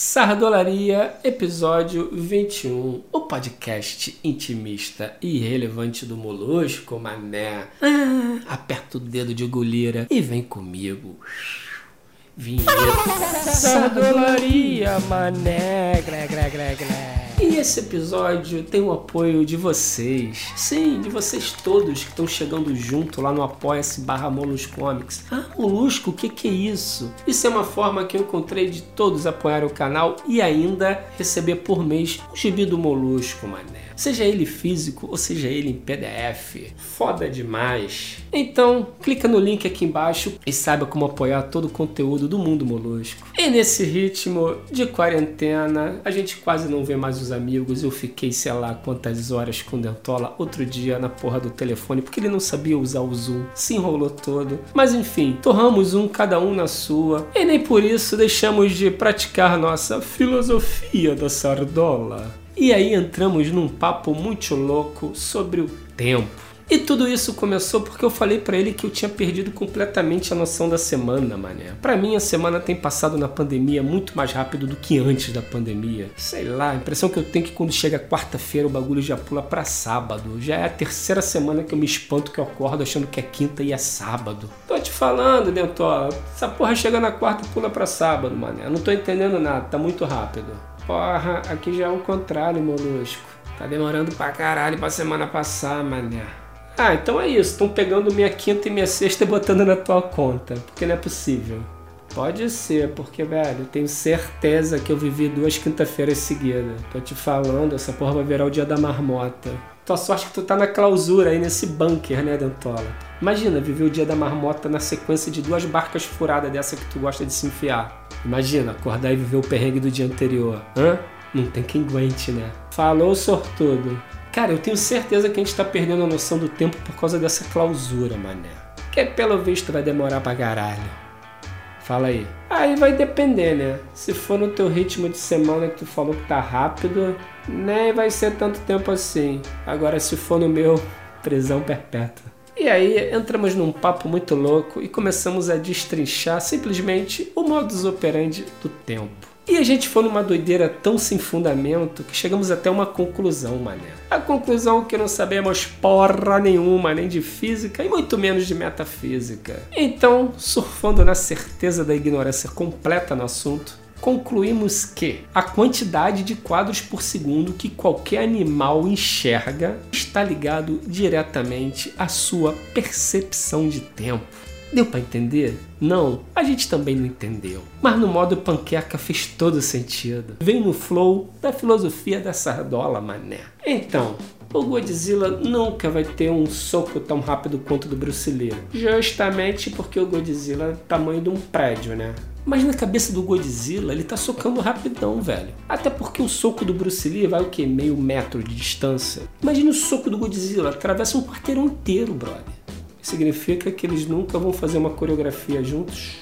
Sardolaria, episódio 21, o podcast intimista e irrelevante do Molusco, mané. Ah, aperta o dedo de gulira e vem comigo. Vinheta. Sardolaria, mané. Gré, gré, gré, gré. E esse episódio tem o apoio de vocês. Sim, de vocês todos que estão chegando junto lá no Apoia-se barra Comics. Ah, Molusco, o que, que é isso? Isso é uma forma que eu encontrei de todos apoiar o canal e ainda receber por mês o gibi do Molusco, mané. Seja ele físico ou seja ele em PDF. Foda demais. Então, clica no link aqui embaixo e saiba como apoiar todo o conteúdo do Mundo Molusco. E nesse ritmo de quarentena, a gente quase não vê mais os amigos. Eu fiquei, sei lá, quantas horas com o Dentola outro dia na porra do telefone, porque ele não sabia usar o Zoom. Se enrolou todo. Mas enfim, torramos um cada um na sua. E nem por isso deixamos de praticar nossa filosofia da sardola. E aí entramos num papo muito louco sobre o tempo. E tudo isso começou porque eu falei para ele que eu tinha perdido completamente a noção da semana, mané. Para mim a semana tem passado na pandemia muito mais rápido do que antes da pandemia. Sei lá, a impressão que eu tenho é que quando chega quarta-feira o bagulho já pula para sábado. Já é a terceira semana que eu me espanto que eu acordo achando que é quinta e é sábado. Tô te falando, Dentola, essa porra chega na quarta e pula para sábado, mané. Eu não tô entendendo nada, tá muito rápido. Porra, aqui já é o contrário, molusco. Tá demorando pra caralho pra semana passar, mané. Ah, então é isso. Estão pegando minha quinta e minha sexta e botando na tua conta. Porque não é possível. Pode ser, porque, velho, tenho certeza que eu vivi duas quinta-feiras seguidas. Tô te falando, essa porra vai virar o dia da marmota. Tua sorte que tu tá na clausura aí nesse bunker, né, Dentola? Imagina viver o dia da marmota na sequência de duas barcas furadas dessa que tu gosta de se enfiar. Imagina acordar e viver o perrengue do dia anterior. Hã? Não tem quem aguente, né? Falou, sortudo. Cara, eu tenho certeza que a gente tá perdendo a noção do tempo por causa dessa clausura, mané. Que pelo visto vai demorar pra caralho. Fala aí. Aí vai depender, né? Se for no teu ritmo de semana que tu falou que tá rápido, nem vai ser tanto tempo assim. Agora, se for no meu, prisão perpétua. E aí entramos num papo muito louco e começamos a destrinchar simplesmente o modus operandi do tempo. E a gente foi numa doideira tão sem fundamento que chegamos até uma conclusão, mané. A conclusão que não sabemos porra nenhuma, nem de física e muito menos de metafísica. Então, surfando na certeza da ignorância completa no assunto, concluímos que a quantidade de quadros por segundo que qualquer animal enxerga está ligado diretamente à sua percepção de tempo. Deu para entender? Não, a gente também não entendeu. Mas no modo panqueca fez todo sentido. Vem no flow da filosofia da sardola, mané. Então, o Godzilla nunca vai ter um soco tão rápido quanto o do Bruce Lee. Justamente porque o Godzilla é o tamanho de um prédio, né? Mas na cabeça do Godzilla, ele tá socando rapidão, velho. Até porque o soco do Bruce Lee vai o quê? Meio metro de distância. Imagina o soco do Godzilla, atravessa um quarteirão inteiro, brother significa que eles nunca vão fazer uma coreografia juntos?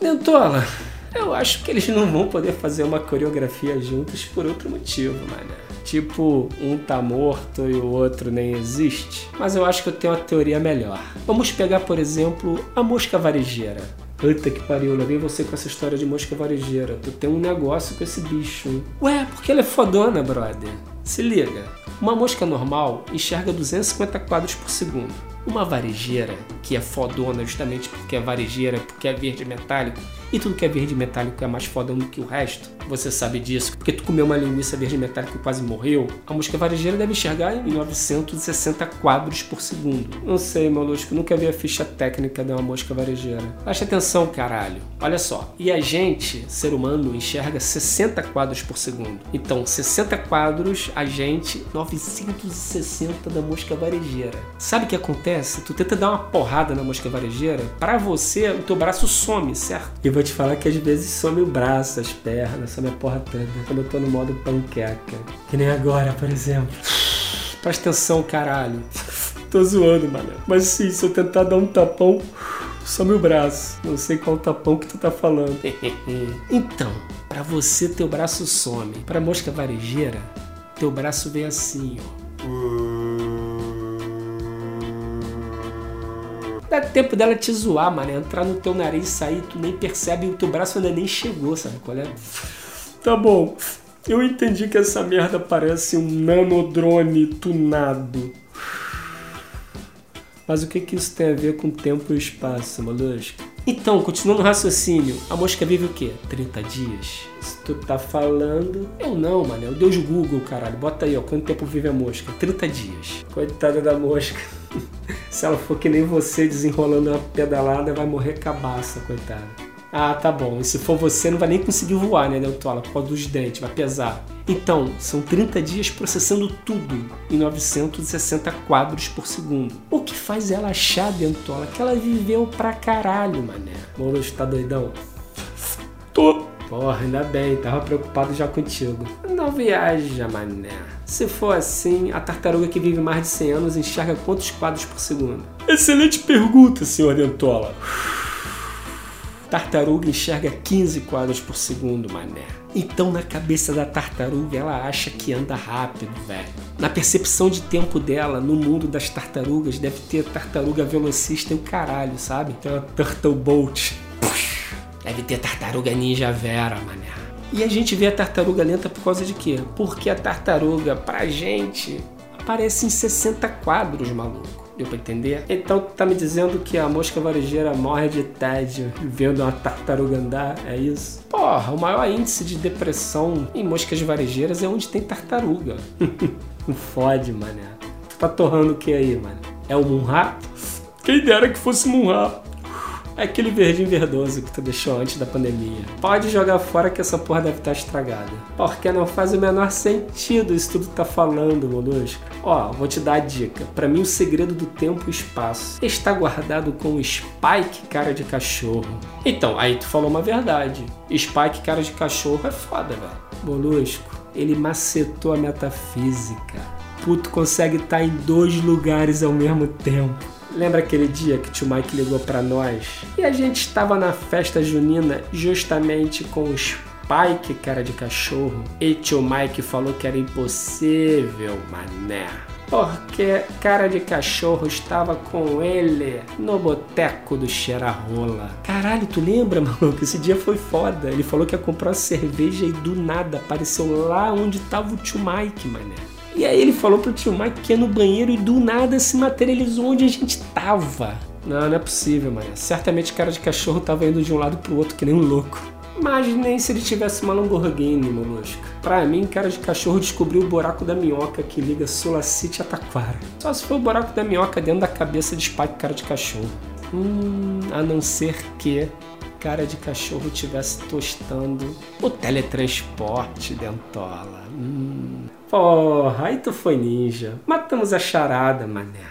Dentola, eu acho que eles não vão poder fazer uma coreografia juntos por outro motivo, mano. Tipo, um tá morto e o outro nem existe. Mas eu acho que eu tenho uma teoria melhor. Vamos pegar, por exemplo, a mosca varejeira. Puta que pariu, lá vem você com essa história de mosca varejeira. Tu tem um negócio com esse bicho? Ué, porque ela é fodona, brother. Se liga, uma mosca normal enxerga 250 quadros por segundo. Uma varejeira, que é fodona justamente porque é varejeira, porque é verde metálico, e tudo que é verde metálico é mais fodão do que o resto, você sabe disso, porque tu comeu uma linguiça verde metálica e quase morreu, a mosca varejeira deve enxergar em 960 quadros por segundo. Não sei, molusco, nunca vi a ficha técnica de uma mosca varejeira. Preste atenção, caralho. Olha só, e a gente, ser humano, enxerga 60 quadros por segundo. Então, 60 quadros, a gente, 960 da mosca varejeira. Sabe o que acontece? Tu tenta dar uma porrada na mosca varejeira, para você, o teu braço some, certo? E vou te falar que às vezes some o braço, as pernas, some a porra toda. Quando eu tô no modo panqueca. Que nem agora, por exemplo. Presta atenção, caralho. tô zoando, mano. Mas sim, se eu tentar dar um tapão, some o braço. Não sei qual tapão que tu tá falando. então, para você teu braço some. Pra mosca varejeira, teu braço vem assim, ó. Dá tempo dela te zoar, mano. Entrar no teu nariz e sair, tu nem percebe o teu braço ainda nem chegou, sabe qual é? Tá bom. Eu entendi que essa merda parece um nanodrone tunado. Mas o que, que isso tem a ver com tempo e espaço, molusco? Então, continuando o raciocínio, a mosca vive o quê? 30 dias? Se tu tá falando. Eu não, mano. É o Deus Google, caralho. Bota aí, ó. Quanto tempo vive a mosca? 30 dias. Coitada da mosca. Se ela for que nem você desenrolando uma pedalada, vai morrer cabaça, coitada. Ah, tá bom. E se for você, não vai nem conseguir voar, né, Dentola? Por causa dos dentes, vai pesar. Então, são 30 dias processando tudo em 960 quadros por segundo. O que faz ela achar, Dentola, que ela viveu pra caralho, mané. Moros, tá doidão? Tô. Porra, ainda bem, tava preocupado já contigo. Não viaja, mané. Se for assim, a tartaruga que vive mais de 100 anos enxerga quantos quadros por segundo? Excelente pergunta, senhor Dentola tartaruga enxerga 15 quadros por segundo, mané. Então, na cabeça da tartaruga, ela acha que anda rápido, velho. Na percepção de tempo dela, no mundo das tartarugas, deve ter tartaruga velocista e o caralho, sabe? Tem uma Turtle Bolt. Deve ter tartaruga ninja Vera, mané. E a gente vê a tartaruga lenta por causa de quê? Porque a tartaruga, pra gente, aparece em 60 quadros, maluco. Deu pra entender? Então tá me dizendo que a mosca varejeira morre de tédio vendo uma tartaruga andar? É isso? Porra, o maior índice de depressão em moscas varejeiras é onde tem tartaruga. Fode, mané. Tu tá torrando o que aí, mano? É o Munra? Quem dera que fosse Munra. É aquele verdinho verdoso que tu deixou antes da pandemia. Pode jogar fora que essa porra deve estar estragada. Porque não faz o menor sentido isso tudo tá falando, molusco. Ó, vou te dar a dica. Para mim o segredo do tempo e espaço está guardado com o Spike cara de cachorro. Então, aí tu falou uma verdade. Spike cara de cachorro é foda, velho. Molusco, ele macetou a metafísica. Puto consegue estar tá em dois lugares ao mesmo tempo. Lembra aquele dia que tio Mike ligou para nós? E a gente estava na festa junina justamente com o Spike, cara de cachorro. E tio Mike falou que era impossível, mané. Porque cara de cachorro estava com ele no boteco do Cheira-Rola. Caralho, tu lembra, maluco? Esse dia foi foda. Ele falou que ia comprar uma cerveja e do nada apareceu lá onde tava o tio Mike, mané. E aí ele falou pro tio Mike que ia no banheiro e do nada se materializou onde a gente tava. Não, não é possível, mano. Certamente cara de cachorro tava indo de um lado pro outro que nem um louco. Mas nem se ele tivesse uma Lamborghini, molusco. Pra mim, cara de cachorro descobriu o buraco da minhoca que liga Sulacite a Taquara. Só se for o buraco da minhoca dentro da cabeça de Spike cara de cachorro. Hum, a não ser que cara de cachorro tivesse tostando o teletransporte dentola. Hum. Porra, aí tu foi ninja. Matamos a charada, mané.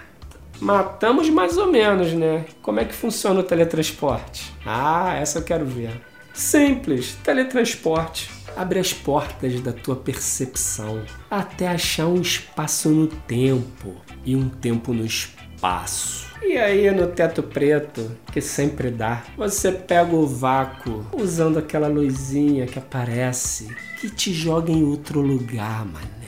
Matamos mais ou menos, né? Como é que funciona o teletransporte? Ah, essa eu quero ver. Simples, teletransporte. Abre as portas da tua percepção até achar um espaço no tempo e um tempo no espaço. E aí no teto preto, que sempre dá, você pega o vácuo usando aquela luzinha que aparece, que te joga em outro lugar, mané.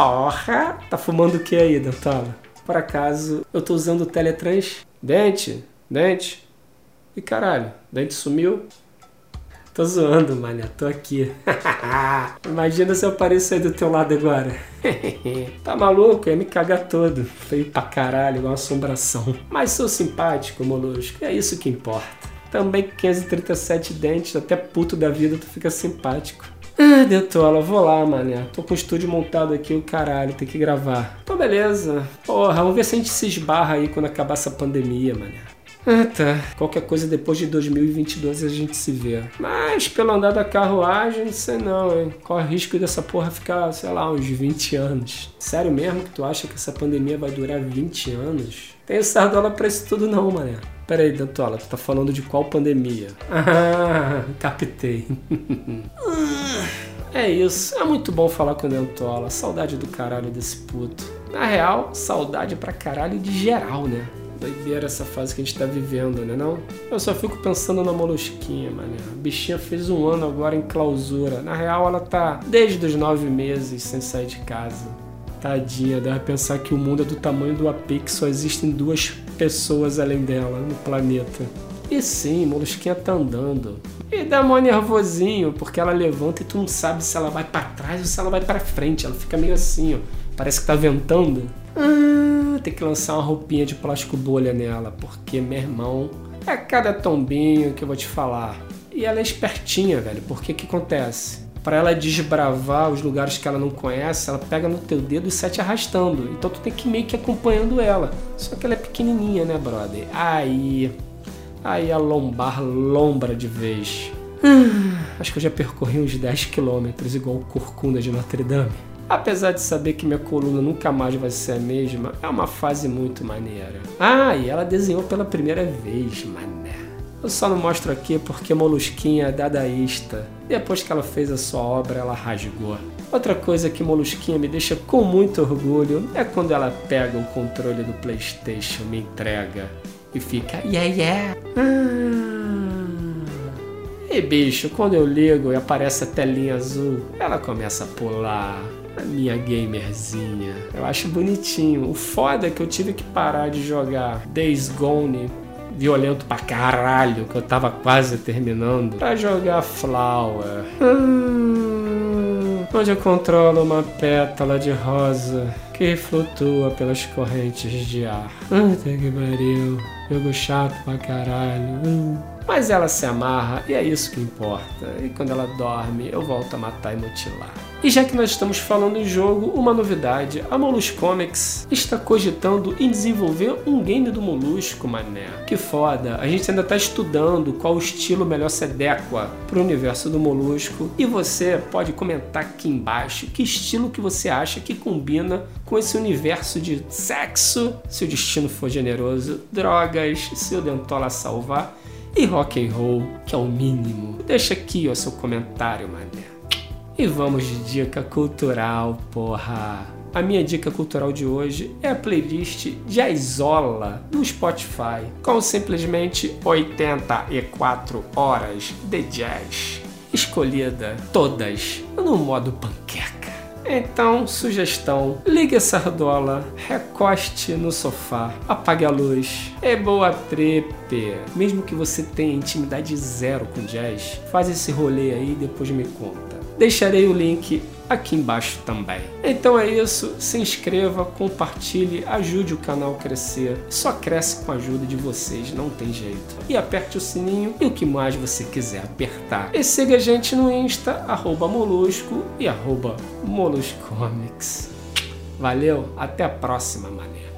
Porra! Tá fumando o que aí, Dantola? Por acaso, eu tô usando o Teletrans? Dente? Dente? E caralho, dente sumiu? Tô zoando, mané, tô aqui. Imagina se eu apareço aí do teu lado agora. tá maluco? Ia me cagar todo. Feio pra caralho, igual uma assombração. Mas sou simpático, molusco. É isso que importa. Também 537 dentes, até puto da vida, tu fica simpático. Ah, Detola, vou lá, mané. Tô com o estúdio montado aqui, o caralho, tem que gravar. Então, beleza. Porra, vamos ver se a gente se esbarra aí quando acabar essa pandemia, mané. Ah, tá. Qualquer coisa depois de 2022 a gente se vê. Mas pelo andar da carruagem, não sei não, hein. Corre risco dessa porra ficar, sei lá, uns 20 anos. Sério mesmo que tu acha que essa pandemia vai durar 20 anos? Tem sardola pra isso tudo não, mané. Pera aí, Dantola, tu tá falando de qual pandemia? Ah, captei. é isso. É muito bom falar com o Dantola. Saudade do caralho desse puto. Na real, saudade pra caralho de geral, né? Doideira essa fase que a gente tá vivendo, né não? Eu só fico pensando na molusquinha, mano. A bichinha fez um ano agora em clausura. Na real, ela tá desde os nove meses sem sair de casa. Tadinha, deve pensar que o mundo é do tamanho do AP que só existem duas pessoas além dela no planeta. E sim, Molusquinha tá andando. E dá mó nervosinho, porque ela levanta e tu não sabe se ela vai para trás ou se ela vai para frente. Ela fica meio assim, ó. Parece que tá ventando. Ah, tem que lançar uma roupinha de plástico bolha nela, porque, meu irmão, é cada tombinho que eu vou te falar. E ela é espertinha, velho, porque o que acontece? Para ela desbravar os lugares que ela não conhece, ela pega no teu dedo e sai te arrastando. Então tu tem que ir meio que acompanhando ela. Só que ela é pequenininha, né, brother? Aí, aí a lombar lombra de vez. Ah, acho que eu já percorri uns 10 quilômetros, igual o Corcunda de Notre Dame. Apesar de saber que minha coluna nunca mais vai ser a mesma, é uma fase muito maneira. Ah, e ela desenhou pela primeira vez, mané. Eu só não mostro aqui porque Molusquinha é dadaísta. Depois que ela fez a sua obra, ela rasgou. Outra coisa que Molusquinha me deixa com muito orgulho é quando ela pega o controle do PlayStation, me entrega e fica yeah yeah. Ah. E bicho, quando eu ligo e aparece a telinha azul, ela começa a pular. A minha gamerzinha. Eu acho bonitinho. O foda é que eu tive que parar de jogar Days Gone violento pra caralho, que eu tava quase terminando, pra jogar Flower. Hum, onde eu controlo uma pétala de rosa que flutua pelas correntes de ar. Puta que pariu, jogo chato pra caralho. Hum. Mas ela se amarra e é isso que importa. E quando ela dorme, eu volto a matar e mutilar. E já que nós estamos falando em jogo, uma novidade: a Molus Comics está cogitando em desenvolver um game do Molusco, mané. Que foda! A gente ainda está estudando qual estilo melhor se adequa para o universo do Molusco. E você pode comentar aqui embaixo que estilo que você acha que combina com esse universo de sexo, se o destino for generoso, drogas, se o Dentola salvar e rock and roll, que é o mínimo. Deixa aqui o seu comentário, mané. E vamos de dica cultural, porra. A minha dica cultural de hoje é a playlist Jazzola do Spotify, com simplesmente 84 horas de jazz, escolhida todas no modo panqueca. Então, sugestão: ligue a sardola, recoste no sofá, apague a luz. É boa trepe. Mesmo que você tenha intimidade zero com jazz, faz esse rolê aí e depois me conta. Deixarei o link aqui embaixo também. Então é isso, se inscreva, compartilhe, ajude o canal a crescer. Só cresce com a ajuda de vocês, não tem jeito. E aperte o sininho e o que mais você quiser apertar. E siga a gente no Insta, arroba Molusco e arroba Moluscomics. Valeu, até a próxima, mané.